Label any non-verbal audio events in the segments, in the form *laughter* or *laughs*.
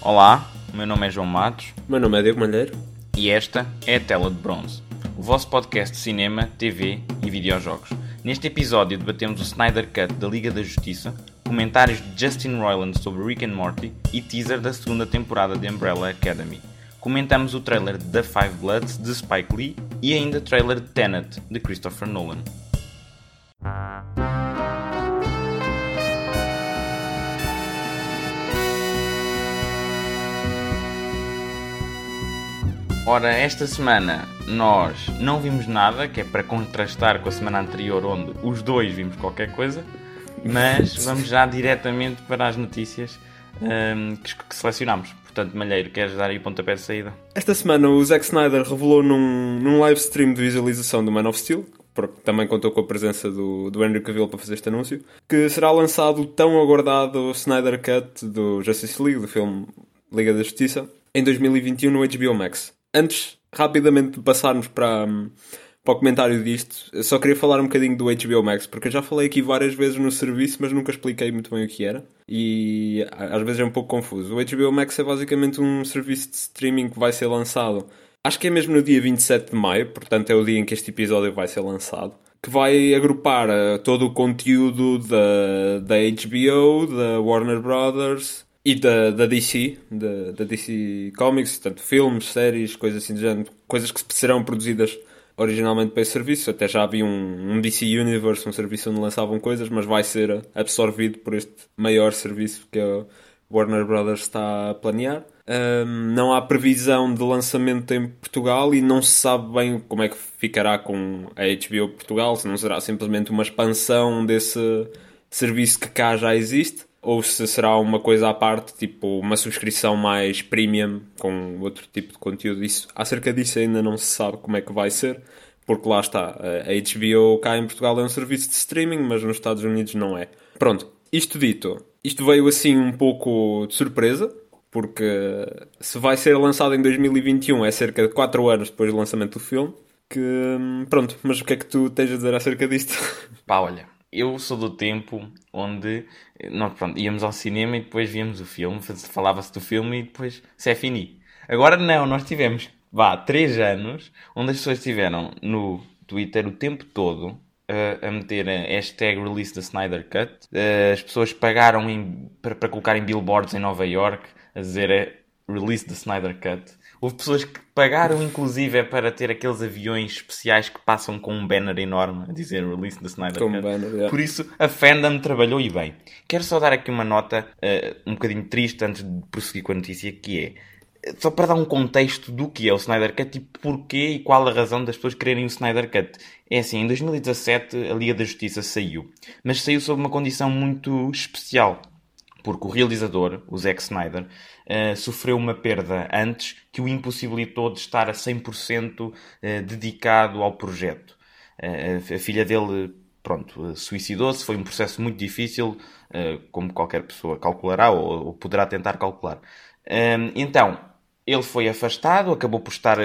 Olá, o meu nome é João Matos. O meu nome é Diego Malheiro. E esta é a Tela de Bronze, o vosso podcast de cinema, TV e videojogos. Neste episódio debatemos o Snyder Cut da Liga da Justiça, comentários de Justin Roiland sobre Rick and Morty e teaser da segunda temporada de Umbrella Academy. Comentamos o trailer de The Five Bloods de Spike Lee e ainda o trailer de Tenet de Christopher Nolan. Ora, esta semana nós não vimos nada, que é para contrastar com a semana anterior, onde os dois vimos qualquer coisa, mas *laughs* vamos já diretamente para as notícias um, que, que selecionámos. Portanto, Malheiro, queres dar aí o pontapé de saída? Esta semana o Zack Snyder revelou num, num live stream de visualização do Man of Steel, porque também contou com a presença do, do Henry Cavill para fazer este anúncio, que será lançado o tão aguardado Snyder Cut do Justice League, do filme Liga da Justiça, em 2021 no HBO Max antes, rapidamente, de passarmos para, para o comentário disto, só queria falar um bocadinho do HBO Max, porque eu já falei aqui várias vezes no serviço, mas nunca expliquei muito bem o que era. E às vezes é um pouco confuso. O HBO Max é basicamente um serviço de streaming que vai ser lançado, acho que é mesmo no dia 27 de maio, portanto é o dia em que este episódio vai ser lançado que vai agrupar uh, todo o conteúdo da, da HBO, da Warner Brothers e da, da DC, da, da DC Comics, portanto, filmes, séries, coisas assim do género, coisas que serão produzidas originalmente para esse serviço. Até já havia um, um, DC Universe, um serviço onde lançavam coisas, mas vai ser absorvido por este maior serviço que a Warner Brothers está a planear. Um, não há previsão de lançamento em Portugal e não se sabe bem como é que ficará com a HBO Portugal, se não será simplesmente uma expansão desse serviço que cá já existe ou se será uma coisa à parte, tipo uma subscrição mais premium com outro tipo de conteúdo. Isso, acerca disso ainda não se sabe como é que vai ser, porque lá está, a HBO cá em Portugal é um serviço de streaming, mas nos Estados Unidos não é. Pronto, isto dito, isto veio assim um pouco de surpresa, porque se vai ser lançado em 2021 é cerca de 4 anos depois do lançamento do filme. Que pronto, mas o que é que tu tens a dizer acerca disto? Pá, olha, eu sou do tempo onde nós, pronto, íamos ao cinema e depois víamos o filme, falava-se do filme e depois se é fini. Agora não, nós tivemos, vá, três anos onde as pessoas estiveram no Twitter o tempo todo uh, a meter a hashtag release da Snyder Cut. Uh, as pessoas pagaram para colocar em billboards em Nova York a dizer eh, release da Snyder Cut. Houve pessoas que pagaram, inclusive, para ter aqueles aviões especiais que passam com um banner enorme a dizer release da Snyder Cut. Banner, yeah. Por isso, a fandom trabalhou e bem. Quero só dar aqui uma nota uh, um bocadinho triste antes de prosseguir com a notícia, que é só para dar um contexto do que é o Snyder Cut e porquê e qual a razão das pessoas quererem o Snyder Cut. É assim, em 2017 a Liga da Justiça saiu, mas saiu sob uma condição muito especial porque o realizador, o Zack Snyder, uh, sofreu uma perda antes que o impossibilitou de estar a 100% uh, eh, dedicado ao projeto. Uh, a filha dele, pronto, suicidou-se, foi um processo muito difícil, como qualquer pessoa calculará ou, ou poderá tentar calcular. então, ele foi afastado, acabou por estar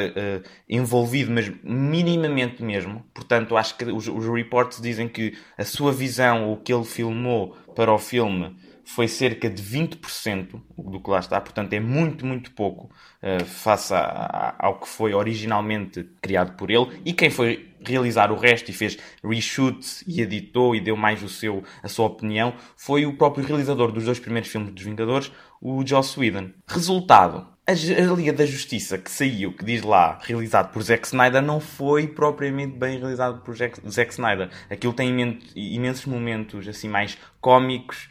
envolvido, mas minimamente mesmo. Portanto, acho que os, os reports dizem que a sua visão, o que ele filmou para o filme, foi cerca de 20% do que lá está, portanto é muito, muito pouco uh, face a, a, ao que foi originalmente criado por ele. E quem foi realizar o resto e fez reshoots e editou e deu mais o seu, a sua opinião foi o próprio realizador dos dois primeiros filmes dos Vingadores, o Joss Whedon. Resultado, a, Liga da Justiça que saiu, que diz lá, realizado por Zack Snyder, não foi propriamente bem realizado por Zack, Zack Snyder. Aquilo tem imensos momentos assim mais cómicos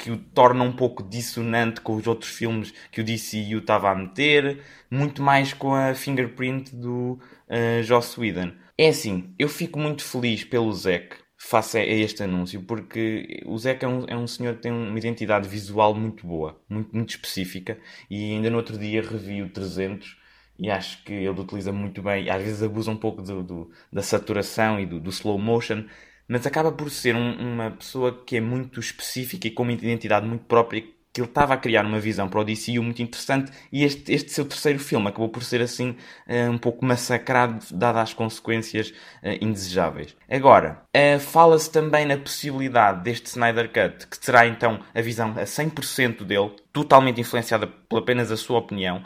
que o torna um pouco dissonante com os outros filmes que o DCU estava a meter, muito mais com a fingerprint do uh, Joss Whedon. É assim, eu fico muito feliz pelo Zack face a este anúncio, porque o Zack é um, é um senhor que tem uma identidade visual muito boa, muito, muito específica, e ainda no outro dia revi o 300 e acho que ele utiliza muito bem, às vezes abusa um pouco do, do da saturação e do, do slow motion, mas acaba por ser um, uma pessoa que é muito específica e com uma identidade muito própria que ele estava a criar uma visão para o DCU muito interessante e este, este seu terceiro filme acabou por ser assim eh, um pouco massacrado dadas as consequências uh, indesejáveis. Agora, uh, fala-se também na possibilidade deste Snyder Cut, que terá então a visão a 100% dele, totalmente influenciada por apenas a sua opinião,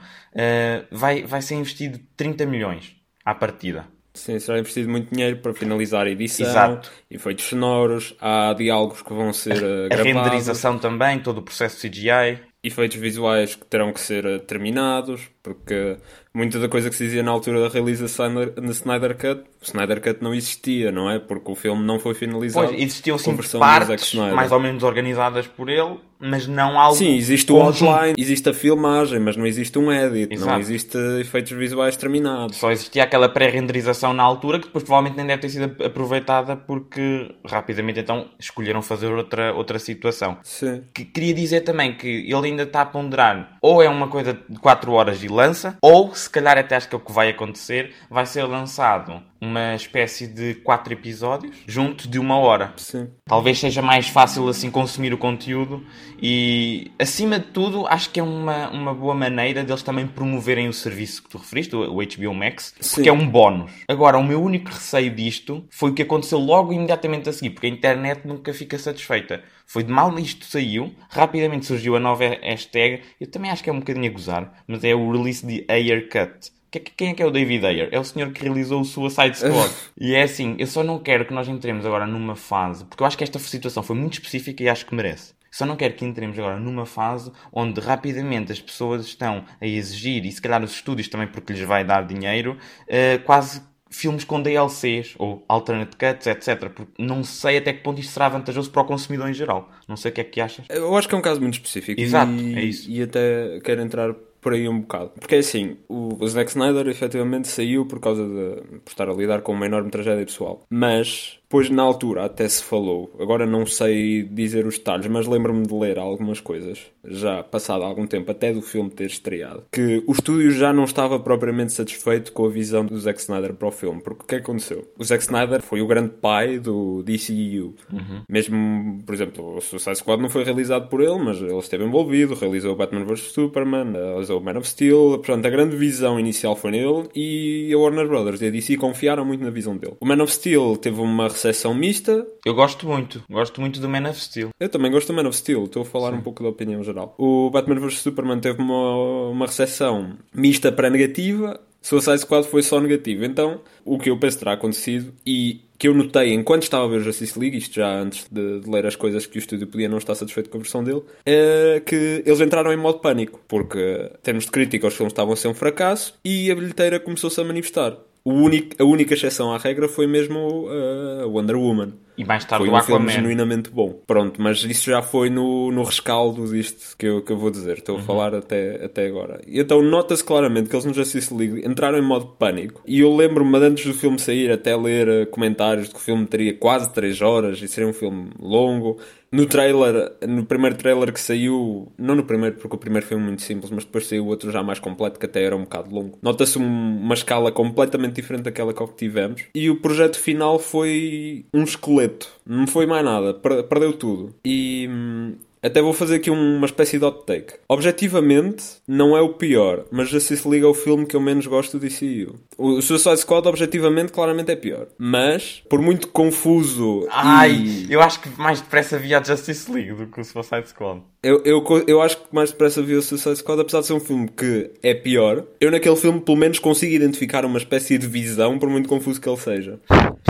vai, vai ser investido 30 milhões à partida. Sim, será investido muito dinheiro para finalizar a edição, Exato. efeitos sonoros, há diálogos que vão ser a, *laughs* a renderização também, todo o processo CGI. Efeitos visuais que terão que ser uh, terminados, porque muita da coisa que se dizia na altura da realização na Snyder Cut, o Snyder Cut não existia, não é? Porque o filme não foi finalizado. Pois, existiam sim partes mais ou menos organizadas por ele, mas não algo... Sim, existe o outline, existe a filmagem, mas não existe um edit, Exato. não existe efeitos visuais terminados. Só existia aquela pré-renderização na altura que depois provavelmente nem deve ter sido aproveitada porque rapidamente então escolheram fazer outra, outra situação. Sim. Que queria dizer também que ele ainda está a ponderar ou é uma coisa de 4 horas e lança, ou se calhar até acho que é o que vai acontecer, vai ser lançado uma espécie de quatro episódios junto de uma hora. Sim. Talvez seja mais fácil assim consumir o conteúdo e acima de tudo acho que é uma, uma boa maneira deles também promoverem o serviço que tu referiste, o HBO Max, Sim. porque é um bónus. Agora, o meu único receio disto foi o que aconteceu logo imediatamente a seguir, porque a internet nunca fica satisfeita. Foi de mal isto saiu, rapidamente surgiu a nova hashtag, eu também acho que é um bocadinho a gozar, mas é o release de Ayer Cut quem é que é o David Ayer? É o senhor que realizou o Suicide Squad. *laughs* e é assim, eu só não quero que nós entremos agora numa fase, porque eu acho que esta situação foi muito específica e acho que merece. Só não quero que entremos agora numa fase onde rapidamente as pessoas estão a exigir, e se calhar os estúdios também porque lhes vai dar dinheiro, uh, quase filmes com DLCs ou alternate cuts, etc. Porque não sei até que ponto isto será vantajoso para o consumidor em geral. Não sei o que é que achas. Eu acho que é um caso muito específico. Exato, e, é isso. E até quero entrar por aí um bocado. Porque é assim, o, o Zack Snyder efetivamente saiu por causa de por estar a lidar com uma enorme tragédia pessoal. Mas Pois na altura até se falou, agora não sei dizer os detalhes, mas lembro-me de ler algumas coisas, já passado algum tempo, até do filme ter estreado, que o estúdio já não estava propriamente satisfeito com a visão do Zack Snyder para o filme, porque o que aconteceu? O Zack Snyder foi o grande pai do DCU. Uhum. Mesmo, por exemplo, o Suicide Squad não foi realizado por ele, mas ele esteve envolvido, realizou Batman vs Superman, realizou Man of Steel, portanto a grande visão inicial foi nele e a Warner Brothers e a DC confiaram muito na visão dele. O Man of Steel teve uma recepção mista. Eu gosto muito. Gosto muito do Man of Steel. Eu também gosto do Man of Steel. Estou a falar Sim. um pouco da opinião geral. O Batman vs Superman teve uma, uma recepção mista para negativa. Suicide Squad foi só negativo. Então, o que eu penso terá acontecido e que eu notei enquanto estava a ver Justice League, isto já antes de, de, ler as coisas que o estúdio podia não estar satisfeito com a versão dele, é que eles entraram em modo pânico, porque, em termos de crítica, os filmes estavam a ser um fracasso e a bilheteira começou-se a manifestar o único, a única exceção à regra foi mesmo uh, Wonder Woman. E mais tarde foi um Aquaman. filme genuinamente bom. Pronto, mas isso já foi no, no rescaldo disto que eu, que eu vou dizer. Estou uhum. a falar até, até agora. E então nota-se claramente que eles no Justice League entraram em modo pânico. E eu lembro-me, antes do filme sair, até ler uh, comentários de que o filme teria quase 3 horas e seria um filme longo. No trailer, no primeiro trailer que saiu, não no primeiro, porque o primeiro foi muito simples, mas depois saiu outro já mais completo, que até era um bocado longo. Nota-se um, uma escala completamente diferente daquela que tivemos. E o projeto final foi um esqueleto. Não foi mais nada. Perdeu tudo. E hum, até vou fazer aqui uma espécie de hot take. Objetivamente, não é o pior, mas Justice League é o filme que eu menos gosto do DCU. O Suicide Squad, objetivamente, claramente é pior. Mas, por muito confuso. Ai, e... eu acho que mais depressa via a Justice League do que o Suicide Squad. Eu, eu, eu acho que mais depressa vi o Suicide Squad, apesar de ser um filme que é pior. Eu, naquele filme, pelo menos consigo identificar uma espécie de visão, por muito confuso que ele seja.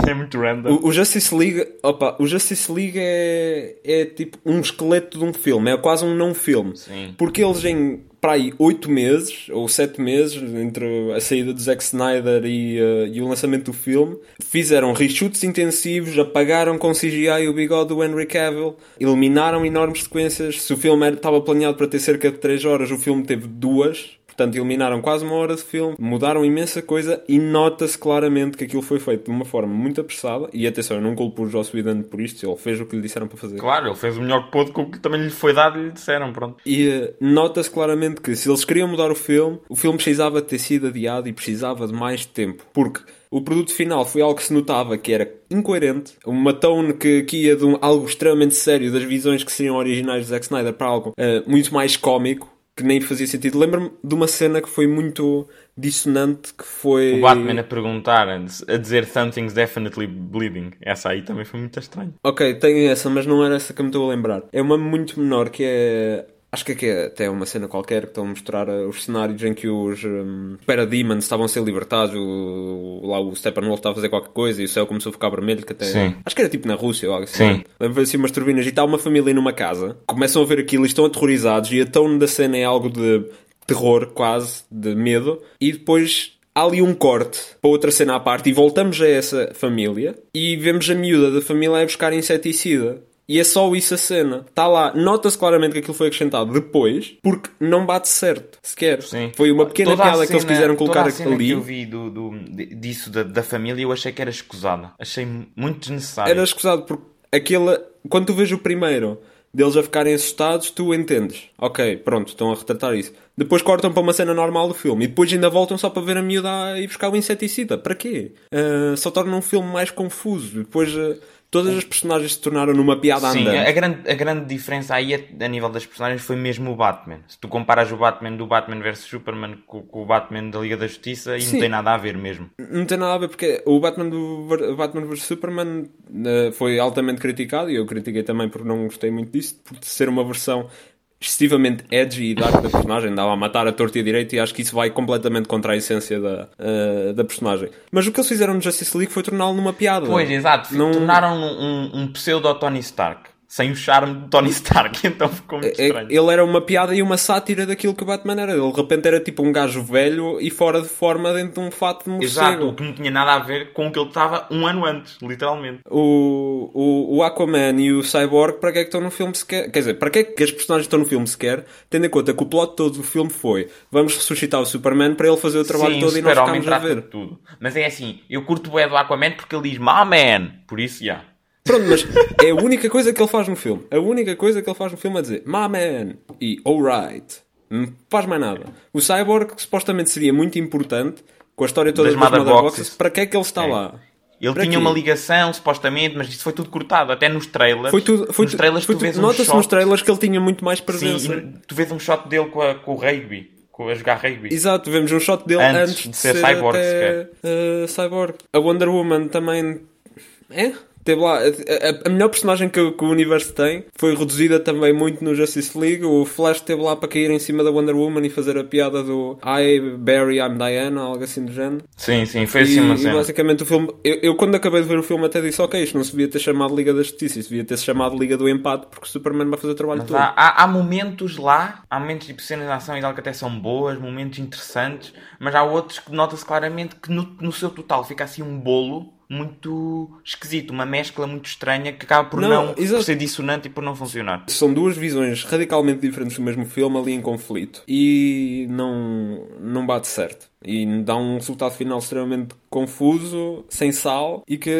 É muito random. O, o Justice League, opa, o Justice League é, é tipo um esqueleto de um filme, é quase um não filme. Sim. Porque eles em para aí 8 meses ou 7 meses entre a saída do Zack Snyder e, uh, e, o lançamento do filme, fizeram reshoots intensivos, apagaram com CGI o bigode do Henry Cavill, eliminaram enormes sequências. Se o filme estava planeado para ter cerca de 3 horas, o filme teve duas Portanto, eliminaram quase uma hora de filme, mudaram imensa coisa e nota-se claramente que aquilo foi feito de uma forma muito apressada. E atenção, eu não culpo o Joss Whedon por isto, ele fez o que lhe disseram para fazer. Claro, ele fez o melhor que pôde com o que também lhe foi dado e lhe disseram, pronto. E uh, nota-se claramente que se eles queriam mudar o filme, o filme precisava ter sido adiado e precisava de mais tempo. Porque o produto final foi algo que se notava que era incoerente, uma tone que, que ia de um, algo extremamente sério das visões que seriam originais de Zack Snyder para algo uh, muito mais cómico, que nem fazia sentido. Lembro-me de uma cena que foi muito dissonante, que foi... O Batman a perguntar, a dizer Something's definitely bleeding. Essa aí também foi muito estranha. Ok, tem essa, mas não era essa que me estou a lembrar. É uma muito menor, que é Acho que aqui é até uma cena qualquer que estão a mostrar uh, os cenários em que os um, Parademons estavam a ser libertados, o, lá o Steppenwolf estava a fazer qualquer coisa e o céu começou a ficar vermelho, que até... Sim. Acho que era tipo na Rússia ou algo assim. Sim. Lembro assim umas turbinas e está uma família numa casa, começam a ver aquilo e estão aterrorizados e a tone da cena é algo de terror quase, de medo, e depois há ali um corte para outra cena à parte e voltamos a essa família e vemos a miúda da família a buscar inseticida. E é só isso a cena. Está lá. Nota-se claramente que aquilo foi acrescentado depois, porque não bate certo, sequer. Sim. Foi uma pequena Toda piada que eles cena- quiseram colocar toda a cena ali. que eu vi do, do- disso da, da família, eu achei que era escusada. Achei muito desnecessário. Era escusado, porque aquele. Quando tu vês o primeiro deles a ficarem assustados, tu entendes. Ok, pronto, estão a retratar isso. Depois cortam para uma cena normal do filme e depois ainda voltam só para ver a miúda ir buscar o inseticida. Para quê? Ah, só torna um filme mais confuso. Depois ah, todas as personagens se tornaram numa piada Sim, andante. a grande, a grande diferença aí a, a nível das personagens foi mesmo o Batman. Se tu comparas o Batman do Batman vs Superman com, com o Batman da Liga da Justiça, e Sim. não tem nada a ver mesmo. Não tem nada a ver porque o Batman do Batman vs Superman eh, foi altamente criticado e eu critiquei também porque não gostei muito disso, por ser uma versão excessivamente edgy e dark da personagem, andava a matar a torta e a direita e acho que isso vai completamente contra a essência da, eh, da personagem. Mas o que eles fizeram no Justice League foi torná-lo numa piada. Pois, exato. Não- Tornaram um, um, um pseudo Tony Stark. Sem o charme de Tony Stark, *laughs* então ficou muito É- estranho. Ele era uma piada e uma sátira daquilo que o Batman era. Ele de repente era tipo um gajo velho e fora de forma dentro de um fato de morcego. Exato, o que não tinha nada a ver com o que ele estava um ano antes, literalmente. o, o, o Aquaman e o Cyborg, para que é que estão no filme sequer? Quer dizer, para que é que as personagens estão no filme sequer? Tendo em conta que o plot todo do filme foi vamos ressuscitar o Superman para ele fazer o trabalho Sim, todo o e nós ficamos a ver. tudo. Mas é assim, eu curto o do Aquaman porque ele diz My Man, por isso, já. Pronto, mas é a única coisa que ele faz no filme. A única coisa que ele faz no filme é dizer My man e alright. Não faz mais nada. O Cyborg, supostamente seria muito importante, com a história toda Das das, Mother Boxes. Boxes, para que é que ele está É. lá? Ele Para tinha quê? uma ligação, supostamente, mas isso foi tudo cortado. Até nos trailers. Foi tudo, foi nos tu- trailers foi tu tudo- vês Nota-se nos trailers que ele tinha muito mais Sim, presença. e tu vês um shot dele com, a, com o rugby. Com a jogar rugby. Exato, vemos um shot dele Antes antes, de ser cyborg, até, eh, cyborg. A Wonder Woman também. É? Teve lá, a, a- melhor personagem que, o- que o universo tem foi reduzida também muito no Justice League. O Flash esteve lá para cair em cima da Wonder Woman e fazer a piada do I, Barry, I'm Diana, algo assim do género. Sim, sim, foi E, assim uma e cena. basicamente o filme. Eu, eu, quando acabei de ver o filme até disse: Ok, isto não se devia ter chamado Liga da Justiça, isto devia ter se chamado Liga do Empate, porque o Superman vai fazer o trabalho Mas todo. há, há, há momentos lá, há momentos tipo cenas de ação e tal que até são boas, momentos interessantes, mas há outros que nota-se claramente que no, no seu total fica assim um bolo muito esquisito, uma mescla muito estranha que acaba por Não, não, por ser dissonante e por não funcionar. São duas visões radicalmente diferentes do mesmo filme ali em conflito e não, não bate certo. E dá um resultado final extremamente confuso, sem sal e que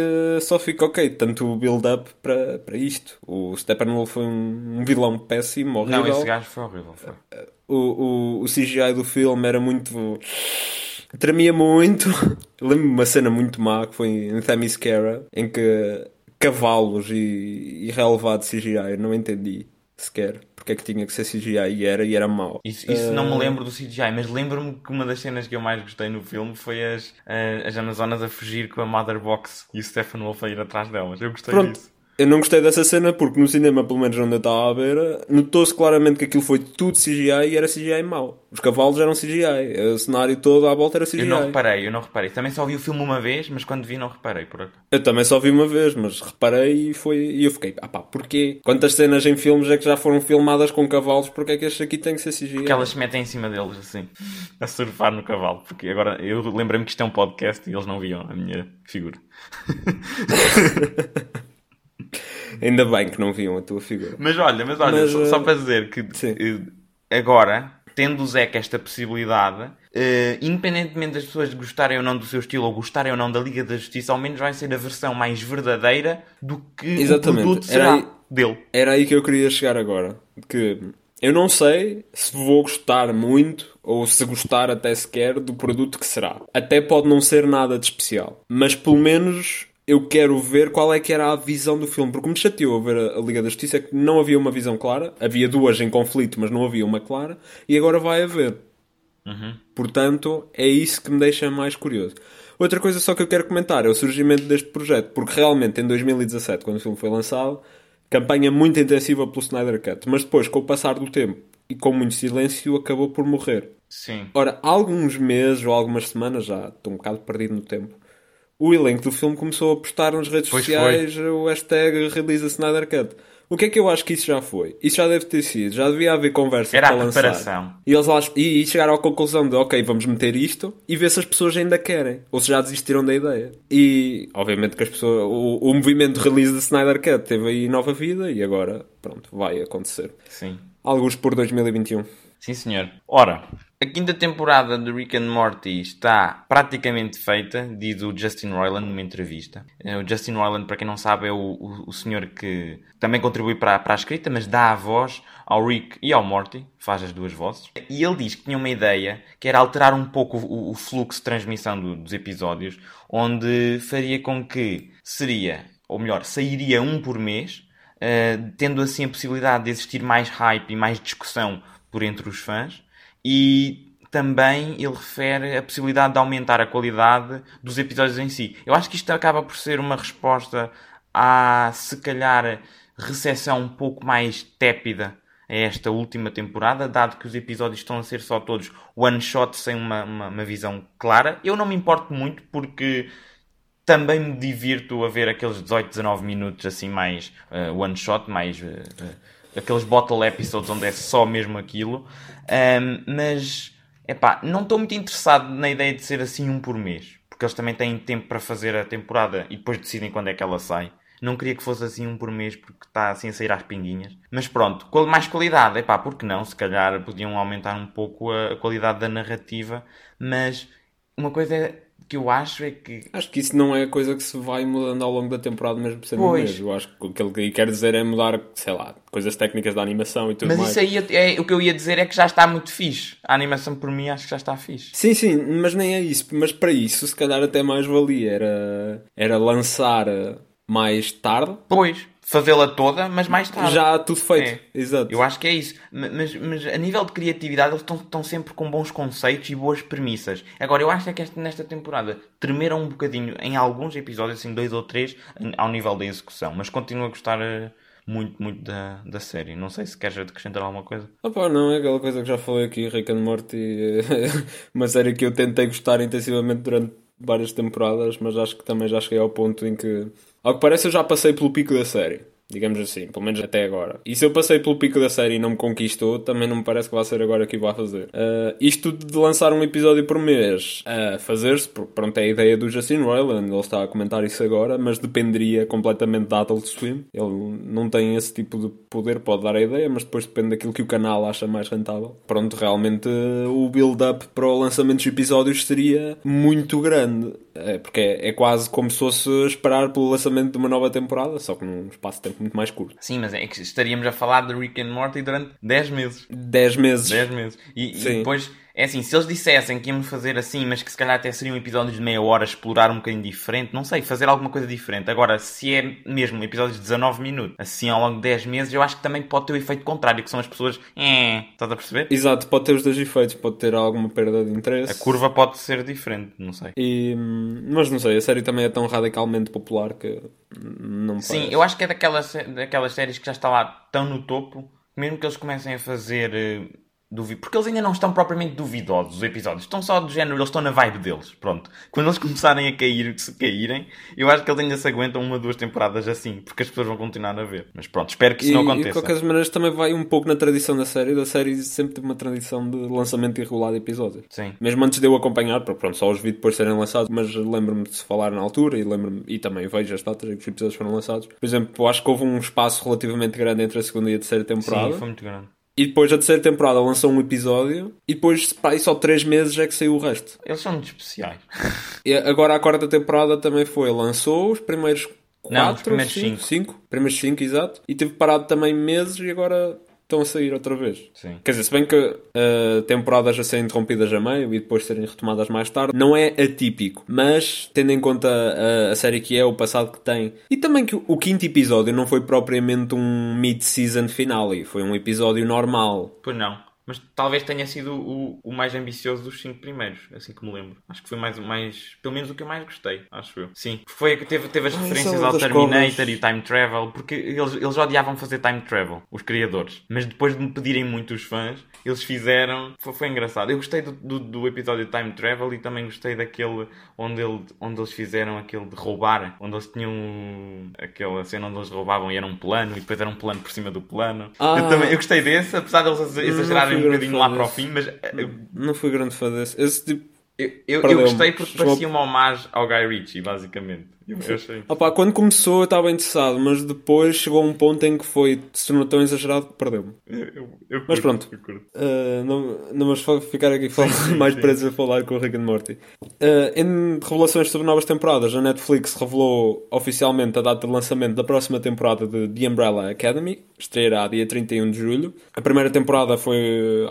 só fica ok. Tanto o build-up para, para isto. O Steppenwolf foi um, um vilão péssimo, horrível. Não, esse gajo foi horrível. Foi. O, o, o CGI do filme era muito. Tremia muito. Lembro-me de uma cena muito má que foi em Themyscira em que cavalos e, e relevado CGI eu não entendi sequer porque é que tinha que ser CGI e era e era mau. Isso, isso não Eh, me lembro do CGI, mas lembro-me que uma das cenas que eu mais gostei no filme foi as, eh, as Amazonas a fugir com a Mother Box e o Stephen Wolf a ir atrás delas. Eu gostei Pronto. disso. Eu não gostei dessa cena porque no cinema, pelo menos onde eu estava a ver, notou-se claramente que aquilo foi tudo CGI e era CGI mau. Os cavalos eram CGI, o cenário todo à volta era CGI. Eu não reparei, eu não reparei. Também só vi o filme uma vez, mas quando vi não reparei. Por acaso. Eu também só vi uma vez, mas reparei e foi e eu fiquei, ah pá, porquê? Quantas cenas em filmes é que já foram filmadas com cavalos? Porque é que este aqui tem que ser CGI? Porque elas se metem em cima deles assim, a surfar no cavalo. Porque agora eu lembrei-me que isto é um podcast e eles não viam a minha figura. *laughs* Ainda bem que não viam a tua figura. Mas olha, mas olha, Mas, só, eh, só para dizer que sim. eh, agora tendo o Zack esta possibilidade, eh, independentemente das pessoas gostarem ou não do seu estilo ou gostarem ou não da Liga da Justiça, ao menos vai ser a versão mais verdadeira do que Exatamente. o produto será aí- dele. Era aí que eu queria chegar agora. Que eu não sei se vou gostar muito ou se gostar até sequer do produto que será. Até pode não ser nada de especial. Mas pelo menos eu quero ver qual é que era a visão do filme. Porque me chateou a ver a, Liga da Justiça é que não havia uma visão clara. Havia duas em conflito, mas não havia uma clara. E agora vai haver. Portanto, é isso que me deixa mais curioso. Outra coisa só que eu quero comentar é o surgimento deste projeto, porque realmente em 2017, quando o filme foi lançado, campanha muito intensiva pelo Snyder Cut, mas depois, com o passar do tempo e com muito silêncio, acabou por morrer. Sim. Ora, há alguns meses ou algumas semanas, já estou um bocado perdido no tempo, o elenco do filme começou a postar nas redes Pois sociais o hashtag Release Snyder Cut. O que é que eu acho que isso já foi? Isso já deve ter sido, já devia haver conversa Era para a lançar. preparação. E eles e, e chegaram à conclusão de, ok, vamos meter isto e ver se as pessoas ainda querem. Ou se já desistiram da ideia. E, obviamente, que as pessoas... O, o movimento de release da Snyder Cut teve aí nova vida e agora, pronto, vai acontecer. Sim. Alguns por 2021. Sim, senhor. Ora, a quinta temporada de Rick and Morty está praticamente feita, diz o Justin Roiland numa entrevista. Eh, O Justin Roiland, para quem não sabe, é o, o, o senhor que também contribui para, para a escrita, mas dá a voz ao Rick e ao Morty, faz as duas vozes. E ele diz que tinha uma ideia que era alterar um pouco o, o fluxo de transmissão do- dos episódios, onde faria com que seria, ou melhor, sairia um por mês, Uh, tendo assim a possibilidade de existir mais hype e mais discussão por entre os fãs e também ele refere a possibilidade de aumentar a qualidade dos episódios em si. Eu acho que isto acaba por ser uma resposta à, se calhar, recepção um pouco mais tépida a esta última temporada, dado que os episódios estão a ser só todos one shot sem uma, uma, uma visão clara. Eu não me importo muito porque também me divirto a ver aqueles 18, 19 minutos assim mais uh, one shot, mais uh, uh, aqueles bottle episodes onde é só mesmo aquilo. Um, mas epá, não estou muito interessado na ideia de ser assim um por mês, porque eles também têm tempo para fazer a temporada e depois decidem quando é que ela sai. Não queria que fosse assim um por mês porque está assim a sair às pinguinhas. Mas pronto, mais qualidade, epá, porque não? Se calhar podiam aumentar um pouco a, qualidade da narrativa, mas uma coisa que eu acho é que. Acho que isso não é coisa que se vai mudando ao longo da temporada, mesmo sendo Pois. mês. Eu acho que o que ele quer dizer é mudar, sei lá, coisas técnicas da animação e tudo Mas mais. isso aí é, o que eu ia dizer é que já está muito fixe. A animação por mim acho que já está fixe. Sim, sim, mas nem é isso. Mas para isso, se calhar até mais valia. Era, era lançar eh, mais tarde, Pois, fazê-la toda, mas mais tarde. já tudo feito. É. Exato. Eu acho que é isso. Ma- Mas, mas a nível de criatividade, eles estão, estão sempre com bons conceitos e boas premissas. Agora, eu acho é que esta- nesta temporada tremeram um bocadinho em alguns episódios, assim, dois ou três, ao nível da execução. Mas continuo a gostar eh, muito, muito da, da série. Não sei se queres acrescentar alguma coisa. Opa, não, é aquela coisa que já falei aqui, Rick and Morty, *laughs* uma série que eu tentei gostar intensivamente durante várias temporadas, mas acho que também já cheguei ao ponto em que, ao que parece, eu já passei pelo pico da série. Digamos assim, pelo menos até agora. E se eu passei pelo pico da série e não me conquistou, também não me parece que vai ser agora que vai fazer. Ah, isto de lançar um episódio por mês a fazer-se, porque pronto, é a ideia do Justin Roiland, ele está a comentar isso agora, mas dependeria completamente da Adult Swim. Ele não tem esse tipo de poder, pode dar a ideia, mas depois depende daquilo que o canal acha mais rentável. Pronto, realmente o build-up para o lançamento dos episódios seria muito grande. É, porque é, é quase como se fosse esperar pelo lançamento de uma nova temporada, só que num espaço de tempo muito mais curto. Sim, mas é que estaríamos a falar de Rick and Morty durante 10 meses. 10 meses. 10 meses. E, e depois, é assim, se eles dissessem que íamos fazer assim, mas que se calhar até seriam episódios de meia hora, explorar um bocadinho diferente, não sei, fazer alguma coisa diferente. Agora, se é mesmo episódios de 19 minutos, assim ao longo de 10 meses, eu acho que também pode ter o efeito contrário, que são as pessoas, eh, estás a perceber? Exato, pode ter os dois efeitos, pode ter alguma perda de interesse. A curva pode ser diferente, não sei. E, mas não sei, a série também é tão radicalmente popular que não Sim, parece. eu acho que é daquelas, daquelas séries que já está lá tão no topo, mesmo que eles comecem a fazer eh, duvi- Porque eles ainda não estão propriamente duvidosos, os episódios. Estão só do género, eles estão na vibe deles. Pronto. Quando eles *laughs* começarem a cair, se caírem, eu acho que eles ainda se aguentam uma, duas temporadas assim, porque as pessoas vão continuar a ver. Mas pronto, espero que isso E, não e de aconteça. qualquer maneira também vai um pouco na tradição da série. Da série sempre teve uma tradição de lançamento irregular de episódios. Sim. Mesmo antes de eu acompanhar, porque pronto, só os vi depois de serem lançados, mas lembro-me de se falar na altura e lembro-me e também vejo as datas em que os episódios foram lançados. Por exemplo, acho que houve um espaço relativamente grande entre a segunda e a terceira temporada. Sim, foi muito grande. E depois a terceira temporada lançou um episódio e depois, pá, e só três meses é que saiu o resto. Eles são muito especiais. E agora a quarta temporada também foi. Lançou os primeiros quatro, Não, os primeiros cinco, cinco. cinco. Primeiros cinco, exato. E teve parado também meses e agora estão a sair outra vez. Sim. Quer dizer, se bem que uh, temporadas a serem interrompidas a meio e depois serem retomadas mais tarde, não é atípico. Mas, tendo em conta a, a série que é, o passado que tem, e também que o, o quinto episódio não foi propriamente um mid-season finale, foi um episódio normal. Pois não. Mas talvez tenha sido o, o mais ambicioso dos cinco primeiros, assim que me lembro. Acho que foi mais, mais pelo menos o que eu mais gostei, acho eu. Sim, foi que teve, teve as Ah, referências ao Terminator cobras. e Time Travel, porque eles, eles odiavam fazer Time Travel, os criadores. Mas depois de me pedirem muito os fãs, eles fizeram. Foi, foi engraçado. Eu gostei do, do, do episódio Time Travel e também gostei daquele onde, ele, onde eles fizeram aquele de roubar, onde eles tinham aquela cena onde eles roubavam e era um plano e depois era um plano por cima do plano. Ah. Eu, também, eu gostei desse, apesar de eles exagerarem um bocadinho lá para o fim, mas eh, Não fui grande fã desse. Esse tipo. eu, eu, eu gostei porque parecia uma homenagem ao Guy Ritchie, basicamente. Opá, quando começou eu estava interessado, mas depois chegou um ponto em que foi, se tornou tão exagerado que perdeu-me. Eu, eu, eu Mas pronto. Uh, não, não vamos ficar aqui falar, mais sim. presos a falar com o Rick and Morty. Uh, em revelações sobre novas temporadas, a Netflix revelou oficialmente a data de lançamento da próxima temporada de The Umbrella Academy, estreará dia 31 de julho. A primeira temporada foi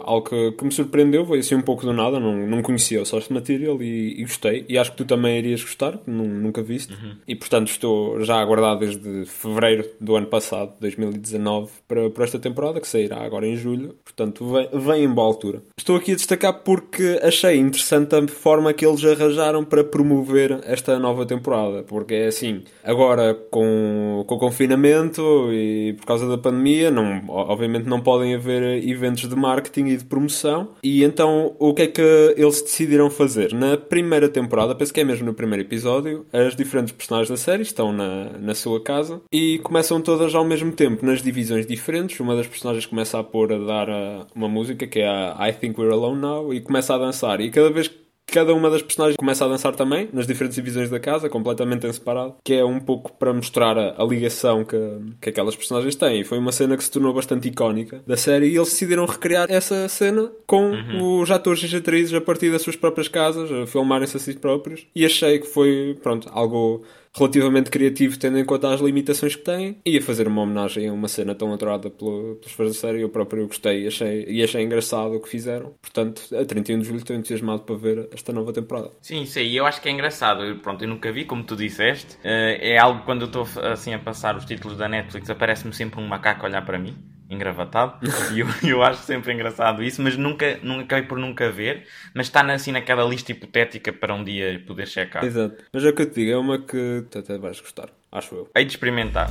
algo que, que me surpreendeu, foi assim um pouco do nada, não, não conhecia o source material e, e gostei. E acho que tu também irias gostar, que nu- nunca viste. E portanto estou já a aguardar desde fevereiro do ano passado, 2019, para, para esta temporada, que sairá agora em julho. Portanto, vem, vem em boa altura. Estou aqui a destacar porque achei interessante a forma que eles arranjaram para promover esta nova temporada. Porque é assim, agora com, com o confinamento e por causa da pandemia, não, obviamente não podem haver eventos de marketing e de promoção. E então, o que é que eles decidiram fazer? Na primeira temporada, penso que é mesmo no primeiro episódio, as diferentes personagens da série estão na, na sua casa e começam todas ao mesmo tempo nas divisões diferentes. Uma das personagens começa a pôr a dar ah, uma música que é a I Think We're Alone Now e começa a dançar. E cada vez que Cada uma das personagens começa a dançar também, nas diferentes divisões da casa, completamente em separado, que é um pouco para mostrar a, a ligação que, que aquelas personagens têm. E foi uma cena que se tornou bastante icónica da série e eles decidiram recriar essa cena com os atores e as atrizes a partir das suas próprias casas, a filmarem-se a si próprios. E achei que foi, pronto, algo relativamente criativo, tendo em conta as limitações que têm, e a fazer uma homenagem a uma cena tão adorada pelo, pelos fãs da série. Eu próprio gostei e achei, e achei engraçado o que fizeram. Portanto, a 31 de julho estou entusiasmado para ver esta nova temporada. Sim, isso aí eu acho que é engraçado. Pronto, eu nunca vi, como tu disseste. Eh, é algo quando eu estou assim a passar os títulos da Netflix, aparece-me sempre um macaco a olhar para mim, engravatado. *laughs* e eu, eu acho sempre engraçado isso, mas nunca, nunca acabei por nunca ver. Mas está assim naquela lista hipotética para um dia poder checar. Exato. Mas é o que eu te digo, é uma que tu até vais gostar, acho eu. Hei de experimentar.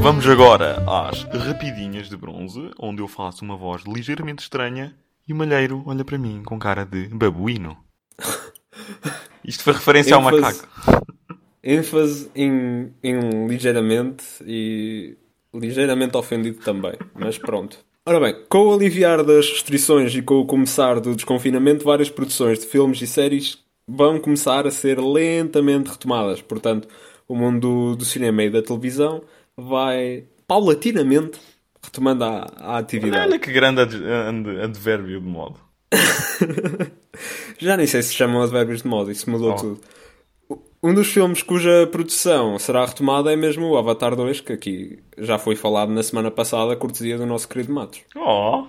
Vamos agora às rapidinhas de bronze, onde eu faço uma voz ligeiramente estranha e o malheiro olha para mim com cara de babuíno. Isto foi referência ao ênfase, macaco. ênfase em, em ligeiramente e ligeiramente ofendido também, mas pronto. Ora bem, com o aliviar das restrições e com o começar do desconfinamento, várias produções de filmes e séries vão começar a ser lentamente retomadas. Portanto, o mundo do cinema e da televisão vai paulatinamente retomando a, a atividade. Olha que grande ad- ad- advérbio de modo. *laughs* Já nem sei se chamam advérbios de moda, isso mudou Oh. tudo. Um dos filmes cuja produção será retomada é mesmo o Avatar 2, que aqui já foi falado na semana passada, cortesia do nosso querido Matos. Oh!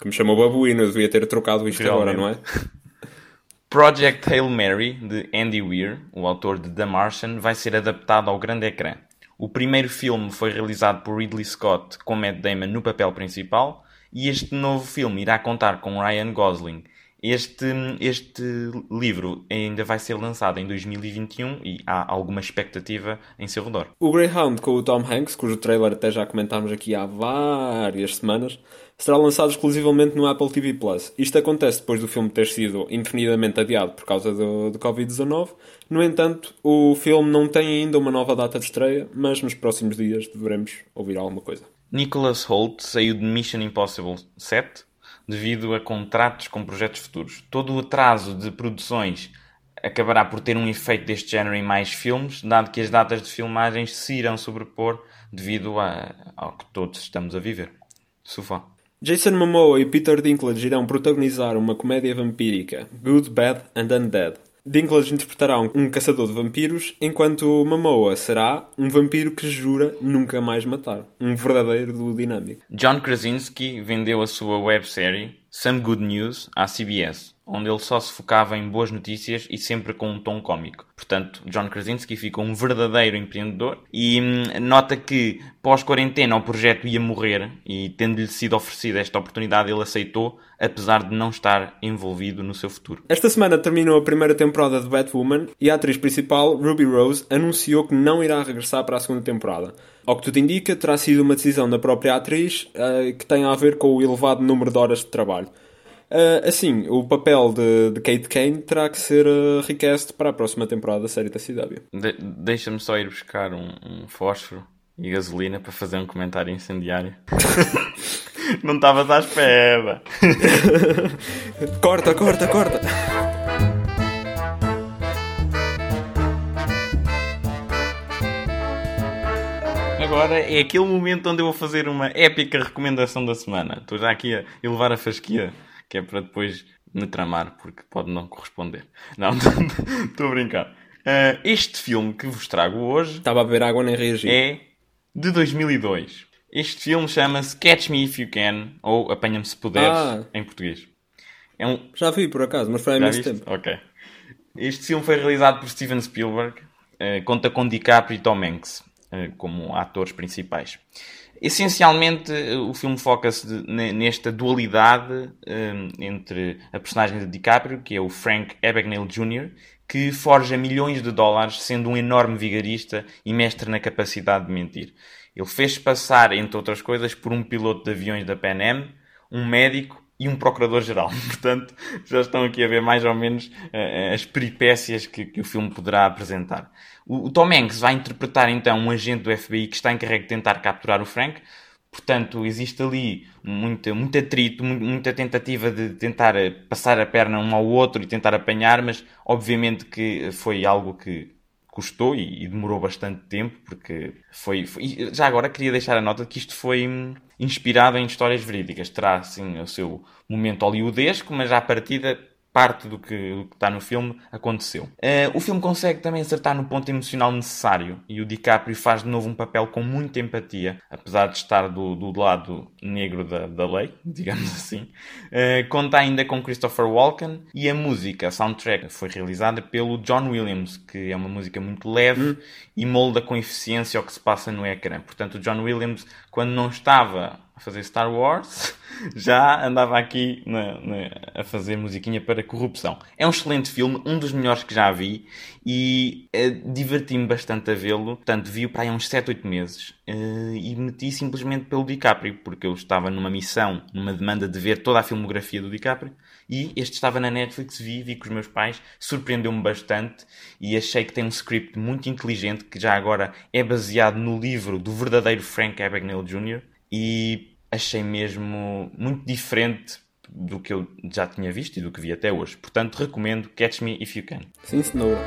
Que me chamou babuíno, eu devia ter trocado isto agora, não é? Project Hail Mary, de Andy Weir, o autor de The Martian, vai ser adaptado ao grande ecrã. O primeiro filme foi realizado por Ridley Scott com Matt Damon no papel principal e este novo filme irá contar com Ryan Gosling. Este, este livro ainda vai ser lançado em 2021 e há alguma expectativa em seu redor. O Greyhound com o Tom Hanks, cujo trailer até já comentámos aqui há várias semanas, será lançado exclusivamente no Apple TV Plus. Isto acontece depois do filme ter sido indefinidamente adiado por causa do, do Covid-19. No entanto, o filme não tem ainda uma nova data de estreia, mas nos próximos dias deveremos ouvir alguma coisa. Nicholas Holt saiu de Mission Impossible 7 devido a contratos com projetos futuros. Todo o atraso de produções acabará por ter um efeito deste género em mais filmes, dado que as datas de filmagens se irão sobrepor devido a, ao que todos estamos a viver. Sofá. Jason Momoa e Peter Dinklage irão protagonizar uma comédia vampírica, Good, Bad and Undead. Dinklage interpretará um, caçador de vampiros, enquanto Momoa será um vampiro que jura nunca mais matar. Um verdadeiro do dinâmico. John Krasinski vendeu a sua websérie Some Good News à CBS, onde ele só se focava em boas notícias e sempre com um tom cómico. Portanto, John Krasinski ficou um verdadeiro empreendedor e hum, nota que pós-quarentena o projeto ia morrer e tendo-lhe sido oferecida esta oportunidade ele aceitou, apesar de não estar envolvido no seu futuro. Esta semana terminou a primeira temporada de Batwoman e a atriz principal, Ruby Rose, anunciou que não irá regressar para a segunda temporada. Ao que tudo indica, terá sido uma decisão da própria atriz uh, que tem a ver com o elevado número de horas de trabalho. Uh, assim, o papel de, de, Kate Kane terá que ser uh, request para a próxima temporada da série da CW. De Deixa-me só ir buscar um, um, fósforo e gasolina para fazer um comentário incendiário. *laughs* Não estavas à espera. *laughs* corta, corta, corta. Agora é aquele momento onde eu vou fazer uma épica recomendação da semana. Estou já aqui a elevar a fasquia que é para depois me tramar, porque pode não corresponder. Não, *laughs* estou a brincar. Uh, este filme que vos trago hoje. Estava a beber água nem reagir. É de 2002. Este filme chama-se Catch Me If You Can, ou Apanha-me Se Puderes, ah. em português. É um... Já vi por acaso, mas foi há muito tempo. Ok. Este filme foi realizado por Steven Spielberg, uh, conta com DiCaprio e Tom Hanks como atores principais. Essencialmente, o filme foca-se nesta dualidade um, entre a personagem de DiCaprio, que é o Frank Abagnale Jr., que forja milhões de dólares sendo um enorme vigarista e mestre na capacidade de mentir. Ele fez passar, entre outras coisas, por um piloto de aviões da Pan Am, um médico e um procurador-geral. *laughs* Portanto, já estão aqui a ver mais ou menos uh, as peripécias que, que, o filme poderá apresentar. O, Tom Hanks vai interpretar então um agente do FBI que está encarregue de tentar capturar o Frank. Portanto, existe ali muito, muito atrito, muita tentativa de tentar eh, passar a perna um ao outro e tentar apanhar, mas obviamente que foi algo que custou e, e demorou bastante tempo, porque foi, foi, Já agora queria deixar a nota que isto foi hum, inspirado em histórias verídicas. Terá, assim, o seu momento hollywoodesco, mas à partida parte do que, do que está no filme aconteceu. Uh, o filme consegue também acertar no ponto emocional necessário e o DiCaprio faz de novo um papel com muita empatia, apesar de estar do, do lado negro da, da lei, *laughs* digamos assim. Uh, conta ainda com Christopher Walken e a música, a soundtrack, foi realizada pelo John Williams, que é uma música muito leve hum. e molda com eficiência o que se passa no ecrã. Portanto, o John Williams, quando não estava a fazer Star Wars, *laughs* já andava aqui na, na, a fazer musiquinha para corrupção. É um excelente filme, um dos melhores que já vi e uh, diverti-me bastante a vê-lo. Portanto, vi-o para aí uns 7, 8 meses uh, e meti simplesmente pelo DiCaprio, porque eu estava numa missão, numa demanda de ver toda a filmografia do DiCaprio e este estava na Netflix, vi, vi com os meus pais, surpreendeu-me bastante e achei que tem um script muito inteligente que já agora é baseado no livro do verdadeiro Frank Abagnale Jr e achei mesmo muito diferente do que eu já tinha visto e do que vi até hoje. Portanto, recomendo Catch Me If You Can. Sim, senhor.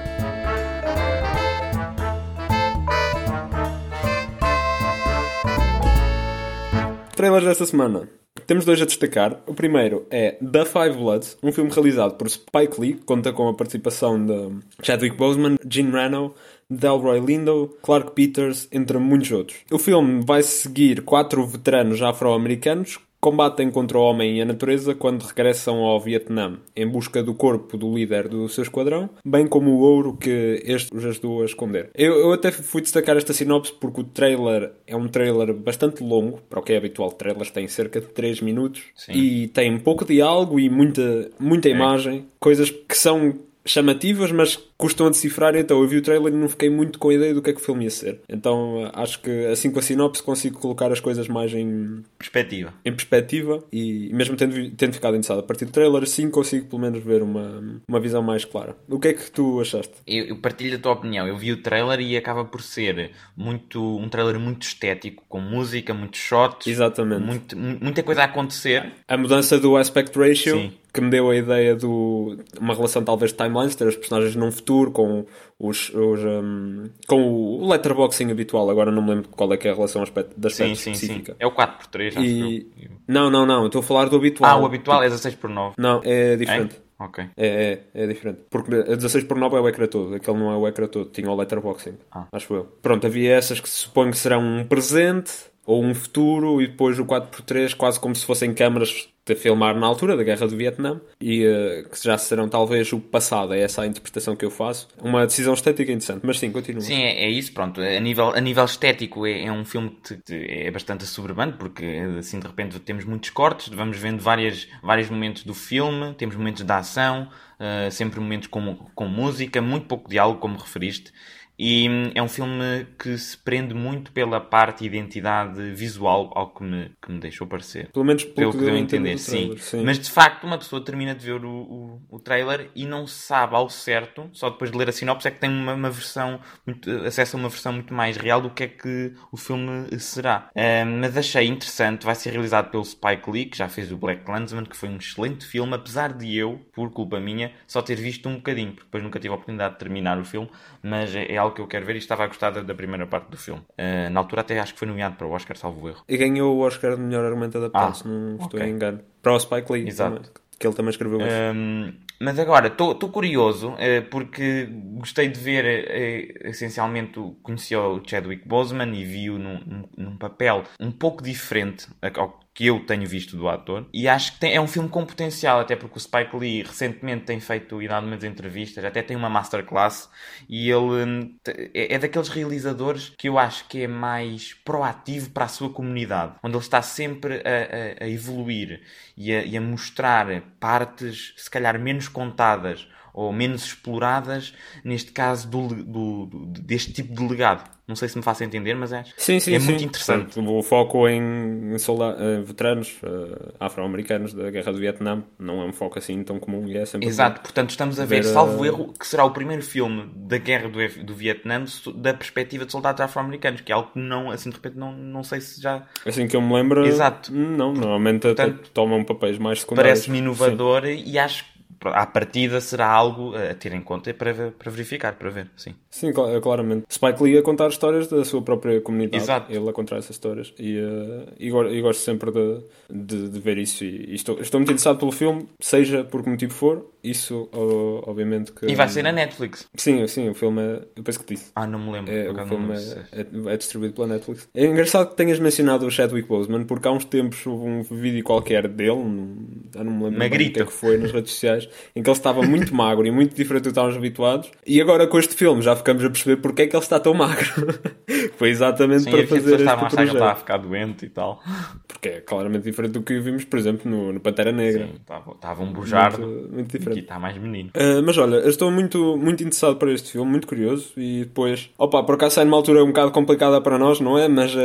Trailers desta semana. Temos dois a destacar. O primeiro é The Five Bloods, um filme realizado por Spike Lee, conta com a participação de Chadwick Boseman, Gene Reno, Delroy Lindo, Clark Peters, entre muitos outros. O filme vai seguir quatro veteranos afro-americanos combatem contra o homem e a natureza quando regressam ao Vietnã, em busca do corpo do líder do seu esquadrão, bem como o ouro que este os ajudou a esconder. Eu, eu até fui destacar esta sinopse porque o trailer é um trailer bastante longo, para o que é habitual, trailers têm cerca de 3 minutos, Sim. e tem pouco diálogo e muita, muita é. imagem, coisas que são chamativas, mas custam a decifrar. Então eu vi o trailer e não fiquei muito com a ideia do que é que o filme ia ser. Então acho que assim com a sinopse consigo colocar as coisas mais em perspectiva. Em perspectiva e mesmo tendo, tendo ficado interessado a partir do trailer, sim consigo pelo menos ver uma, uma visão mais clara. O que é que tu achaste? Eu, eu partilho a tua opinião. Eu vi o trailer e acaba por ser muito um trailer muito estético, com música, muitos shots. Exatamente. Muito, muita coisa a acontecer. A mudança do aspect ratio. Sim que me deu a ideia do uma relação talvez de timelines, ter os personagens num futuro com os, os um, com o letterboxing habitual. Agora não me lembro qual é que é a relação aspecto, da aspecto Sim, sim, específica. sim. É o 4x3, acho E... eu. Não, não, não. Estou a falar do habitual. Ah, o habitual é 16x9. Não, é É? diferente. Ok. É, é, é diferente. Porque a 16 por 9 é o ecrã todo. Aquele não é o ecrã todo. Tinha o letterboxing. Ah. Acho eu. Pronto, havia essas que suponho que serão um presente ou um futuro e depois o 4x3 quase como se fossem câmaras de filmar na altura da Guerra do Vietnã e eh, que já serão talvez o passado. É essa a interpretação que eu faço. Uma decisão estética interessante. Mas sim, continua. Sim, é, é isso, pronto. A nível, a nível estético é, é um filme que te- é bastante assoberbante, porque assim de repente temos muitos cortes, vamos vendo várias, vários momentos do filme, temos momentos de ação, eh, sempre momentos com, com música, muito pouco diálogo, como referiste. E hum, é um filme que se prende muito pela parte identidade visual, ao que me, que me deixou parecer. Pelo menos Pelo que deu a entender, sim. sim. Mas de facto, uma pessoa termina de ver o, o, o trailer e não sabe ao certo, só depois de ler a sinopse, é que tem uma, uma versão, muito, acesso a uma versão muito mais real do que é que o filme será. Ah, mas achei interessante, vai ser realizado pelo Spike Lee, que já fez o Black Clansman, que foi um excelente filme, apesar de eu, por culpa minha, só ter visto um bocadinho, porque depois nunca tive a oportunidade de terminar o filme, mas é, é algo que eu quero ver e estava a gostar da, da primeira parte do filme. Ah, na altura até acho que foi nomeado para o Oscar, salvo erro. E ganhou o Oscar de melhor argumento adaptado, Ah, se não estou ok. em engano. Para o Spike Lee, Exato. também, que ele também escreveu isso. Hum, mas agora, estou curioso, eh, porque gostei de ver, eh, essencialmente, conheci o Chadwick Boseman e vi-o num, num- num papel um pouco diferente ao que eu tenho visto do ator. E acho que tem- é um filme com potencial, até porque o Spike Lee recentemente tem feito e dado umas entrevistas, até tem uma masterclass, e ele hum, é, é daqueles realizadores que eu acho que é mais proativo para a sua comunidade, onde ele está sempre a, a- a evoluir e a, e a mostrar partes, se calhar menos contadas ou menos exploradas, neste caso do, do- do- deste tipo de legado. Não sei se me faço entender, mas é, Sim, sim, é sim. muito interessante. Portanto, o foco em, em solda- eh, veteranos eh, afro-americanos da Guerra do Vietnã não é um foco assim tão comum e é sempre Exato, portanto estamos a ver, Ver, salvo uh, erro, que será o primeiro filme da guerra do, do Vietnã da perspectiva de soldados afro-americanos, que é algo que não, assim de repente, não, não sei se já Assim que eu me lembro, Exato. não, normalmente Portanto, tomam papéis mais secundários. parece-me inovador e acho que à partida será algo a ter em conta e para, ver- para verificar, para ver, sim. Sim, cla- claramente. Spike Lee a contar histórias da sua própria comunidade. Exato. Ele a contar essas histórias. E, eh, e, e gosto sempre de, de, de ver isso. E, e estou, estou muito interessado pelo filme, seja por que motivo for. Isso, obviamente que... E vai ser na Netflix. Sim, sim, o filme é... Eu penso que disse. Ah, não me lembro. É, o filme é, é- é distribuído pela Netflix. É engraçado que tenhas mencionado o Chadwick Boseman, porque há uns tempos houve um vídeo qualquer dele, não- não me lembro o que é que foi, nas redes sociais, em que ele estava muito magro e muito diferente do que estávamos habituados. E agora com este filme já ficamos a perceber porque é que ele está tão magro. *laughs* foi exatamente Sim, para pessoas fazer este ele estava a projeto. ficar doente e tal. Porque é claramente diferente do que vimos, por exemplo, no, no Pantera Negra. Sim, estava, estava um bujardo. Muito, muito Aqui está mais menino. Uh, mas olha, eu estou muito, muito interessado para este filme, muito curioso. E depois, opa, por acaso sai numa altura um bocado complicada para nós, não é? Mas, uh,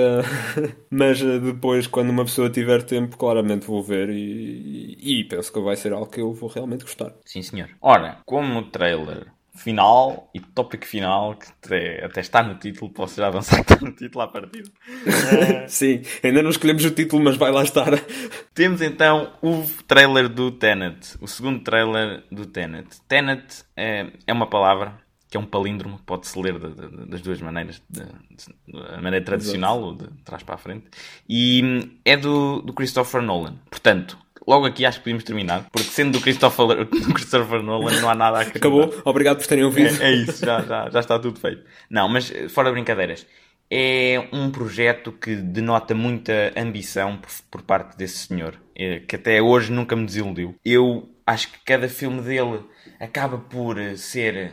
*laughs* mas uh, depois, quando uma pessoa tiver tempo, claramente vou ver. E, e, e penso que vai ser algo que eu vou realmente gostar. Sim, senhor. Ora, como o trailer final e tópico final, que até, até está no título, posso já avançar que está no título à partida. *laughs* Sim, ainda não escolhemos o título, mas vai lá estar. Temos então o trailer do Tenet, o segundo trailer do Tenet. Tenet é, é uma palavra que é um palíndromo, pode-se ler de- de- das duas maneiras, de, de- a maneira tradicional ou de trás para a frente, e hum, é do, do Christopher Nolan. Portanto, logo aqui acho que podemos terminar, porque sendo do Christopher, *laughs* do Christopher Nolan não há nada a. Acabou, obrigado por terem ouvido. É, é isso, já, já, já está tudo feito. Não, mas eh, fora brincadeiras, é um projeto que denota muita ambição por, por parte desse senhor, eh, que até hoje nunca me desiludiu. Eu acho que cada filme dele acaba por eh, ser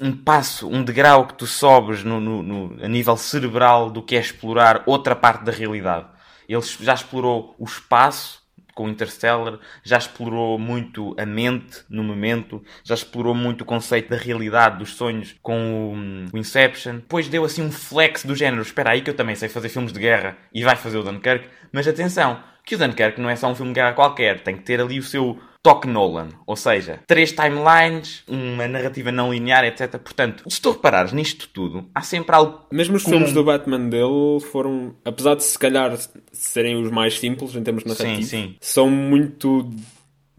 um passo, um degrau que tu sobes no, no- no- a nível cerebral do que é explorar outra parte da realidade. Ele já explorou o espaço, com Interstellar, já explorou muito a mente no momento, já explorou muito o conceito da realidade, dos sonhos com o, hum, o Inception. Depois deu assim um flex do género: espera aí que eu também sei fazer filmes de guerra e vai fazer o Dunkirk. Mas atenção, que o Dunkirk não é só um filme de guerra qualquer, tem que ter ali o seu toque Nolan. Ou seja, três timelines, uma narrativa não linear, etc. Portanto, se tu reparares nisto tudo, há sempre algo Mesmo os comum. filmes do Batman dele foram, apesar de se calhar serem os mais simples em termos narrativos, sim. são muito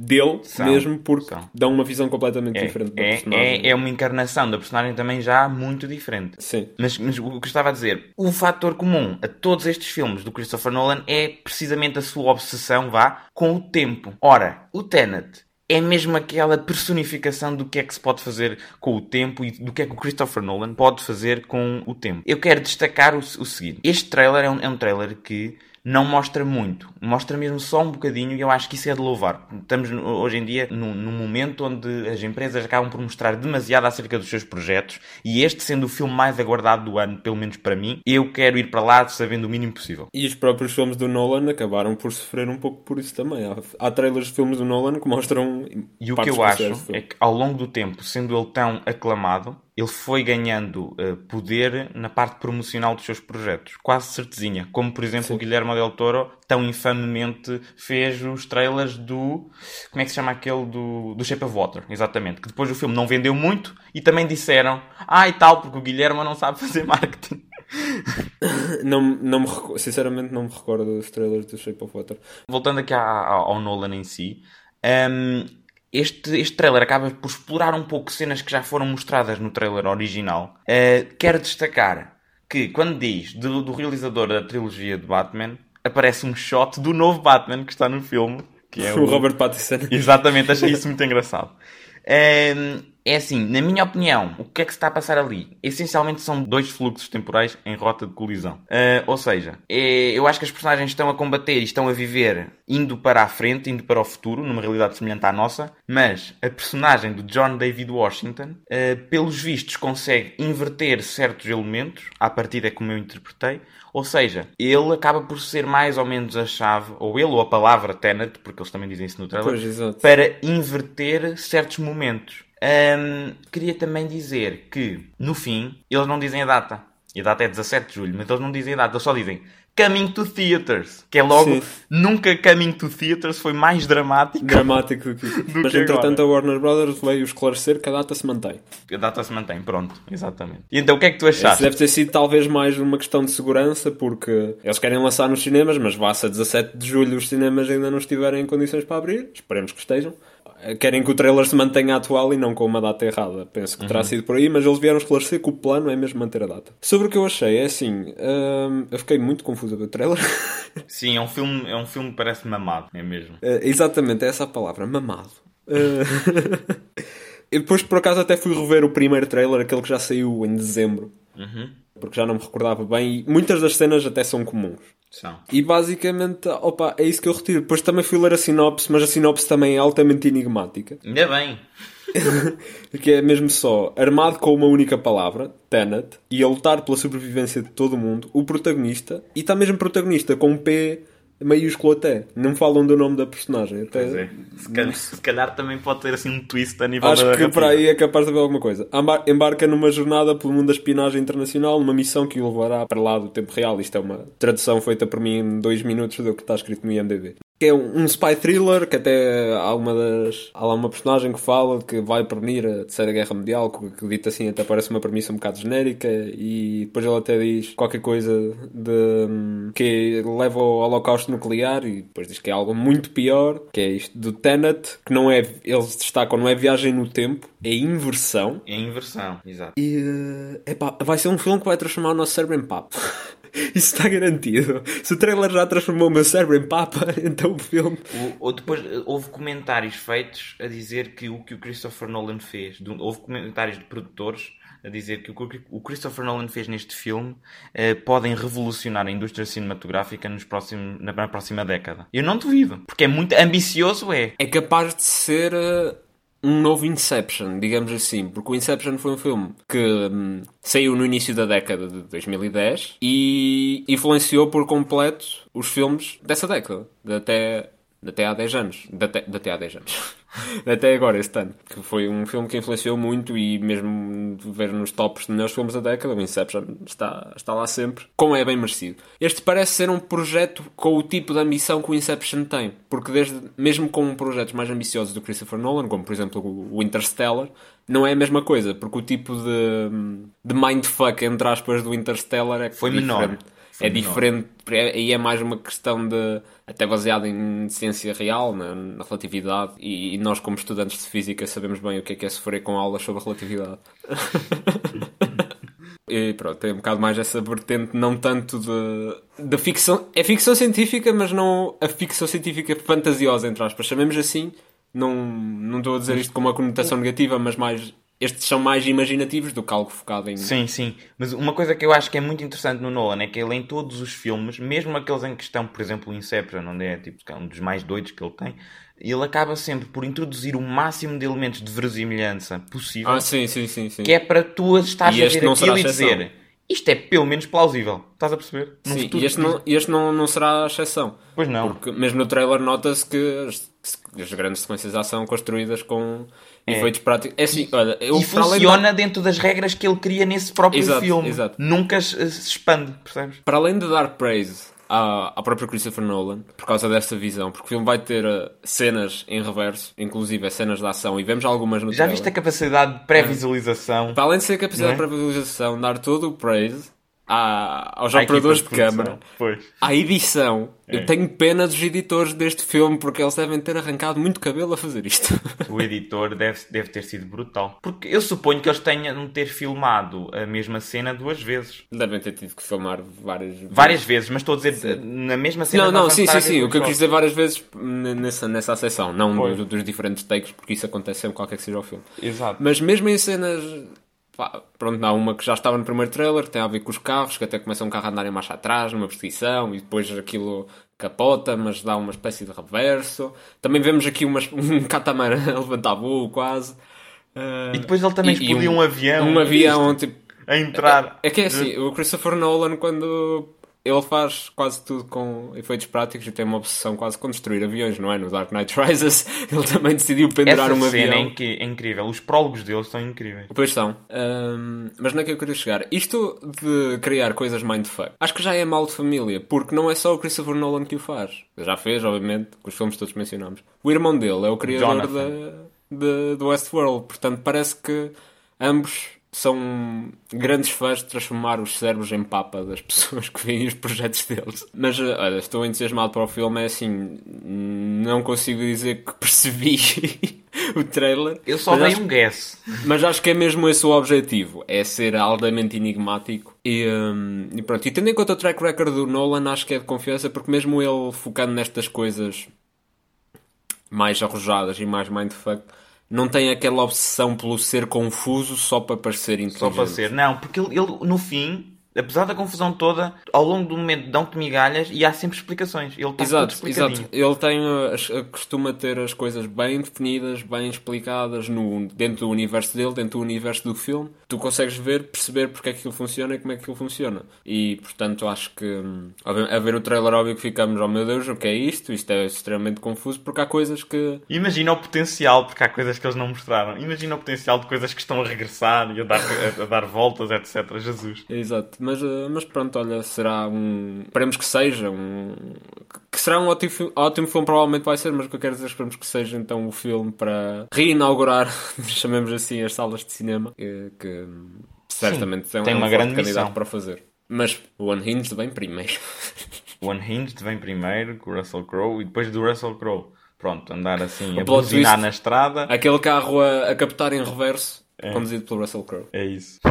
dele São, mesmo, porque são. dão uma visão completamente É, diferente da é, personagem. é, é uma encarnação da personagem também já muito diferente. Sim. Mas, mas o que eu estava a dizer, o fator comum a todos estes filmes do Christopher Nolan é precisamente a sua obsessão, vá, com o tempo. Ora, o Tenet é mesmo aquela personificação do que é que se pode fazer com o tempo e do que é que o Christopher Nolan pode fazer com o tempo. Eu quero destacar o, o seguinte: este trailer é um, é um trailer que não mostra muito, mostra mesmo só um bocadinho e eu acho que isso é de louvar. Estamos hoje em dia num, num momento onde as empresas acabam por mostrar demasiado acerca dos seus projetos e este sendo o filme mais aguardado do ano, pelo menos para mim, eu quero ir para lá sabendo o mínimo possível. E os próprios filmes do Nolan acabaram por sofrer um pouco por isso também. Há, há trailers de filmes do Nolan que mostram. E o que eu acho é que ao longo do tempo, sendo ele tão aclamado, ele foi ganhando eh, poder na parte promocional dos seus projetos. Quase certezinha. Como, por exemplo, o Guilherme Del Toro tão infamemente fez os trailers do... Como é que se chama aquele do, do Shape of Water? Exatamente. Que depois o filme não vendeu muito e também disseram ah, e tal, porque o Guilherme não sabe fazer marketing. *coughs* Não, não me, sinceramente, não me recordo dos trailers do Shape of Water. voltando aqui ao, ao Nolan em si, hum, este, este trailer acaba por explorar um pouco cenas que já foram mostradas no trailer original. Uh, quero destacar que quando diz do, do realizador da trilogia de Batman, aparece um shot do novo Batman que está no filme, que é *laughs* o Robert Pattinson. Exatamente, achei isso muito engraçado. Ehm, é assim, na minha opinião, o que é que se está a passar ali? Essencialmente são dois fluxos temporais em rota de colisão. Eh, ou seja, é- eu acho que as personagens estão a combater e estão a viver indo para a frente, indo para o futuro, numa realidade semelhante à nossa, mas a personagem do John David Washington, eh, pelos vistos, consegue inverter certos elementos, à partida é como eu interpretei, ou seja, ele acaba por ser mais ou menos a chave, ou ele ou a palavra Tenet, porque eles também dizem isso no trailer, Pois, para inverter certos momentos. Ahm, queria também dizer que, no fim, eles não dizem a data. E a data é 17 de julho, mas eles não dizem a data, eles só dizem Coming to Theaters. Que é logo, Sim. nunca Coming to Theaters foi mais dramático. Dramático do que *laughs* Mas que entretanto agora. a Warner Brothers veio esclarecer que a data se mantém. A data se mantém, pronto, exatamente. E então o que é que tu Isso achaste? deve ter sido talvez mais uma questão de segurança, porque eles querem lançar nos cinemas, mas vá-se a 17 de julho os cinemas ainda não estiverem em condições para abrir. Esperemos que estejam. Querem que o trailer se mantenha atual e não com uma data errada. Penso que terá sido por aí, mas eles vieram esclarecer que o plano é mesmo manter a data. Sobre o que eu achei, é assim, hum, eu fiquei muito confuso com o trailer. *laughs* Sim, é um filme, é um filme que parece mamado, é mesmo. Eh, exatamente, é essa a palavra, mamado. Eu *laughs* depois, por acaso, até fui rever o primeiro trailer, aquele que já saiu em dezembro, Uhum. porque já não me recordava bem, e muitas das cenas até são comuns. São. E basicamente, opa, é isso que eu retiro. Depois também fui ler a sinopse, mas a sinopse também é altamente enigmática. Ainda bem. *laughs* Que é mesmo só armado com uma única palavra, Tenet, e a lutar pela sobrevivência de todo o mundo, o protagonista, e está mesmo protagonista com um P maiúsculo até. Não falam do nome da personagem. Até... É. Se calhar, se calhar também pode ter assim um twist a nível Acho da que por aí é capaz de haver alguma coisa. Embar- Embarca numa jornada pelo mundo da espionagem internacional, numa missão que o levará para lá do tempo real. Isto é uma tradução feita por mim em dois minutos do que está escrito no IMDb. Que é um, um spy thriller, que até há uma das. Há lá uma personagem que fala que vai prevenir a Terceira Guerra Mundial, que que dito assim até parece uma premissa um bocado genérica, e depois ele até diz qualquer coisa de hum, que leva ao holocausto nuclear, e depois diz que é algo muito pior, que é isto do Tenet, que não é. Eles destacam, não é viagem no tempo, é inversão. É inversão, exato. E eh, epá, vai ser um filme que vai transformar o nosso cérebro em papo. *laughs* *laughs* Isso está garantido. Se o trailer já transformou o meu cérebro em papa, *laughs* então o filme. O- ou depois houve comentários feitos a dizer que o que o Christopher Nolan fez, do- houve comentários de produtores a dizer que o que o Christopher Nolan fez neste filme eh, podem revolucionar a indústria cinematográfica nos próximos, na, na próxima década. Eu não duvido, porque é muito ambicioso, é. É capaz de ser eh, um novo Inception, digamos assim. Porque o Inception foi um filme que hum, saiu no início da década de 2010 e influenciou por completo os filmes dessa década. De até, até há 10 anos. Até, há 10 anos. *laughs* Até agora, este ano. Que foi um filme que influenciou muito e mesmo ver nos tops de melhores filmes da década, o Inception está, está lá sempre. Como é bem merecido. Este parece ser um projeto com o tipo de ambição que o Inception tem. Porque desde, mesmo com projetos mais ambiciosos do Christopher Nolan, como por exemplo o Interstellar, não é a mesma coisa. Porque o tipo de, de mindfuck, entre aspas, do Interstellar é Foi menor. diferente. Foi é diferente, aí é mais uma questão de, até baseada em ciência real, na, na relatividade, e, e, nós como estudantes de física sabemos bem o que é que é sofrer com aulas sobre relatividade. *laughs* e pronto, tem um bocado mais essa vertente, não tanto de, de ficção, é ficção científica, mas não a ficção científica fantasiosa, entre aspas, chamemos assim, não, não estou a dizer isto com uma conotação negativa, mas mais estes são mais imaginativos do que algo focado em. Sim, sim. Mas uma coisa que eu acho que é muito interessante no Nolan é que ele, em todos os filmes, mesmo aqueles em questão, por exemplo, o Inception, onde é tipo, é um dos mais doidos que ele tem, ele acaba sempre por introduzir o máximo de elementos de verosimilhança possível. Ah, sim, sim, sim. sim. Que é para tu estás a ver aquilo e dizer isto é pelo menos plausível. Estás a perceber? Sim, e este, não, este não, não será a exceção. Pois não. Porque mesmo no trailer nota-se que as, as grandes sequências de ação construídas com é. efeitos práticos. É assim, olha, eu, e funciona de... dentro das regras que ele cria nesse próprio exato, filme. Exato. Nunca se expande, percebes? Para além de dar praise à, à própria Christopher Nolan, por causa dessa visão, porque o filme vai ter uh, cenas em reverso, inclusive cenas de ação, e vemos algumas no Já trailer. viste a capacidade de pré-visualização? É. Para além de ser a capacidade é? de pré-visualização, dar todo o praise à, aos operadores de, de câmara, à edição. É. Eu tenho pena dos editores deste filme porque eles devem ter arrancado muito cabelo a fazer isto. *laughs* O editor deve, deve ter sido brutal. Porque eu suponho que eles tenham ter filmado a mesma cena duas vezes. Devem ter tido que filmar várias vezes. Várias vezes, mas estou a dizer sim. na mesma cena. Não, não, sim, sim, sim. O que eu quis dizer várias vezes nessa, nessa sessão, não dos, dos, diferentes takes, porque isso acontece sempre qualquer que seja o filme. Exato. Mas mesmo em cenas Pá, pronto, há uma que já estava no primeiro trailer, que tem a ver com os carros, que até começa um carro a andar em marcha atrás, numa perseguição, e depois aquilo capota, mas dá uma espécie de reverso. Também vemos aqui umas, *laughs* um catamarã a levantar voo, quase. Uh, e depois ele também explodiu um, um, avião. Um avião, tipo... A entrar. É, é que é assim, o Christopher Nolan, quando ele faz quase tudo com efeitos práticos e tem uma obsessão quase com destruir aviões, não é? No Dark Knight Rises *laughs* ele também decidiu pendurar Essa um cena avião. É incrível. Os prólogos dele são incríveis. Pois são. Um, mas não é que eu queria chegar. Isto de criar coisas mindfuck, acho que já é mal de família, porque não é só o Christopher Nolan que o faz. Já fez, obviamente, com os filmes todos mencionamos. O irmão dele é o criador de, do Westworld, portanto parece que ambos são grandes fãs de transformar os cérebros em papa das pessoas que veem os projetos deles. Mas, eh, olha, estou entusiasmado para o filme. É assim, não consigo dizer que *laughs* percebi o trailer. Eu só dei um guess. Mas acho que é mesmo esse o objetivo: é ser altamente enigmático. E, um, e pronto, e tendo em conta o track record do Nolan, acho que é de confiança, porque mesmo ele focando nestas coisas mais arrojadas e mais mindfuck não tem aquela obsessão pelo ser confuso só para parecer inteligente. Só para ser, não, porque ele, ele no fim apesar da confusão toda, ao longo do momento dão-te migalhas e há sempre explicações. Ele está exato, tudo exato. Ele tem, costuma ter as coisas bem definidas, bem explicadas no, dentro do universo dele, dentro do universo do filme. Tu consegues ver, perceber porque é que aquilo funciona e como é que aquilo funciona. E, portanto, acho que hum, a ver o trailer óbvio que ficamos, oh meu Deus, o que é isto? Isto é extremamente confuso porque há coisas que... Imagina o potencial, porque há coisas que eles não mostraram. Imagina o potencial de coisas que estão a regressar e a dar, a, a dar voltas, etc. Jesus. Exato. Mas, eh, mas pronto, olha, será um. Esperemos que seja um. Que será um ótimo, ótimo filme, provavelmente vai ser, mas o que eu quero dizer é que esperemos que seja então o um filme para reinaugurar, *laughs* chamemos assim, as salas de cinema, que, que certamente Sim, tem, um uma grande candidato missão. para fazer. Mas o Unhinged vem primeiro. *laughs* o Unhinged vem primeiro com o Russell Crowe e depois do Russell Crowe. Pronto, andar assim a buzinar na estrada. Aquele carro a, a captar em reverso, é. conduzido pelo Russell Crowe. É isso. *laughs*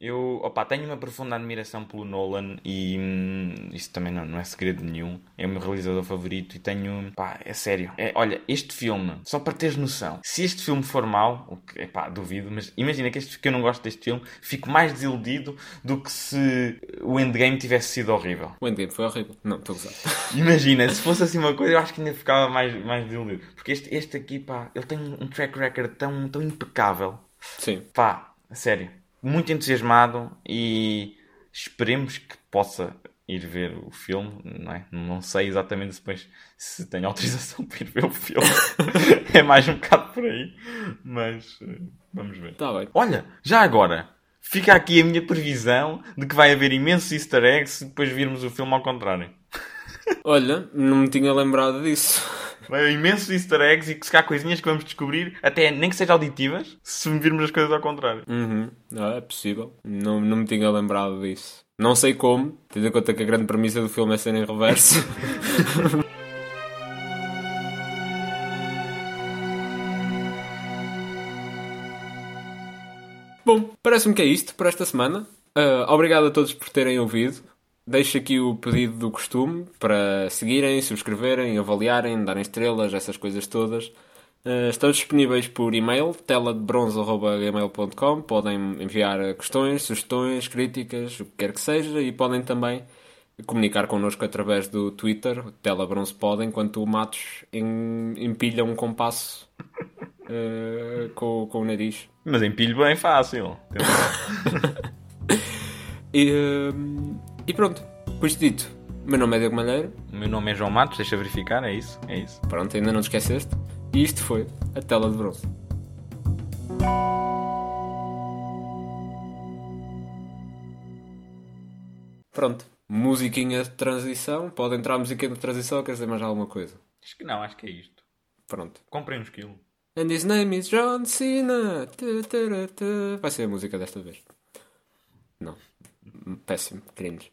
Eu, opa, tenho uma profunda admiração pelo Nolan e hum, isso também não, não é segredo nenhum. É o meu realizador favorito e tenho, pá, é sério. É, olha, este filme, só para teres noção, se este filme for mau, o que, pá, duvido, mas imagina que, este, que eu não gosto deste filme, fico mais desiludido do que se o Endgame tivesse sido horrível. O Endgame foi horrível. Não, estou a usar. *laughs* Imagina, se fosse assim uma coisa, eu acho que ainda ficava mais, mais desiludido. Porque este, este aqui, pá, ele tem um track record tão, tão impecável. Sim. Pá, sério muito entusiasmado e esperemos que possa ir ver o filme, não é? Não sei exatamente depois se tenho autorização *laughs* para ir ver o filme. *laughs* é mais um bocado por aí, mas eh, vamos ver. Tá bem. Olha, já agora, fica aqui a minha previsão de que vai haver imensos easter eggs se depois virmos o filme ao contrário. Olha, não me tinha lembrado disso. Imensos easter eggs e que se cá coisinhas que vamos descobrir, até nem que sejam auditivas, se virmos as coisas ao contrário. Uhum. Ah, é possível. Não, não me tinha lembrado disso. Não sei como, tendo em conta que a grande premissa do filme é ser em reverso. *laughs* Bom, parece-me que é isto por esta semana. Uh, obrigado a todos por terem ouvido. Deixo aqui o pedido do costume para seguirem, subscreverem, avaliarem, darem estrelas, essas coisas todas. Uh, estamos disponíveis por e-mail, teladebronze.gmail.com. Podem enviar questões, sugestões, críticas, o que quer que seja, e podem também comunicar connosco através do Twitter, telabronze pode, enquanto o Matos empilha um compasso uh, com, com o nariz. Mas empilho bem fácil. *laughs* e, uh, e pronto, com isto dito, meu nome é Diego Malheiro. O meu nome é João Matos, deixa verificar, é isso? É isso. Pronto, ainda não te esqueceste. E isto foi a tela de bronze. Pronto, musiquinha de transição. Pode entrar a musiquinha de transição ou queres dizer mais alguma coisa? Acho que não, acho que é isto. Pronto. Comprei um esquilo. And his name is John Cena. Vai ser a música desta vez. Não. Péssimo. Cringe.